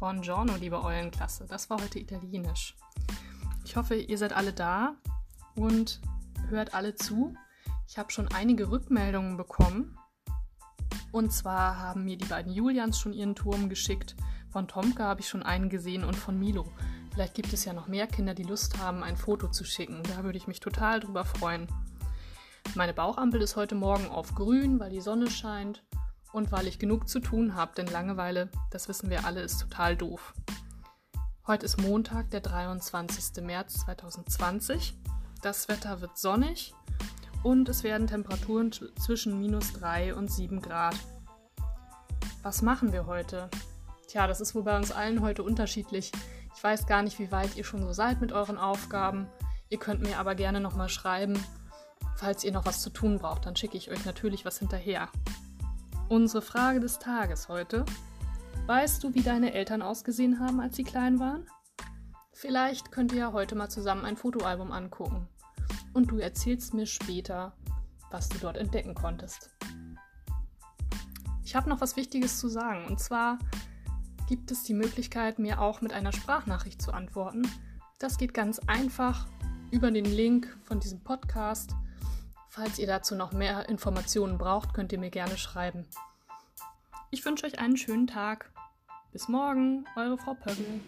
Buongiorno, liebe Eulenklasse. Das war heute Italienisch. Ich hoffe, ihr seid alle da und hört alle zu. Ich habe schon einige Rückmeldungen bekommen. Und zwar haben mir die beiden Julians schon ihren Turm geschickt. Von Tomka habe ich schon einen gesehen und von Milo. Vielleicht gibt es ja noch mehr Kinder, die Lust haben, ein Foto zu schicken. Da würde ich mich total drüber freuen. Meine Bauchampel ist heute Morgen auf grün, weil die Sonne scheint und weil ich genug zu tun habe, denn Langeweile, das wissen wir alle, ist total doof. Heute ist Montag, der 23. März 2020. Das Wetter wird sonnig und es werden Temperaturen zwischen minus 3 und 7 Grad. Was machen wir heute? Tja, das ist wohl bei uns allen heute unterschiedlich. Ich weiß gar nicht, wie weit ihr schon so seid mit euren Aufgaben. Ihr könnt mir aber gerne nochmal schreiben. Falls ihr noch was zu tun braucht, dann schicke ich euch natürlich was hinterher. Unsere Frage des Tages heute. Weißt du, wie deine Eltern ausgesehen haben, als sie klein waren? Vielleicht könnt ihr ja heute mal zusammen ein Fotoalbum angucken. Und du erzählst mir später, was du dort entdecken konntest. Ich habe noch was Wichtiges zu sagen. Und zwar gibt es die Möglichkeit, mir auch mit einer Sprachnachricht zu antworten. Das geht ganz einfach über den Link von diesem Podcast Falls ihr dazu noch mehr Informationen braucht, könnt ihr mir gerne schreiben. Ich wünsche euch einen schönen Tag. Bis morgen, eure Frau Pöggel.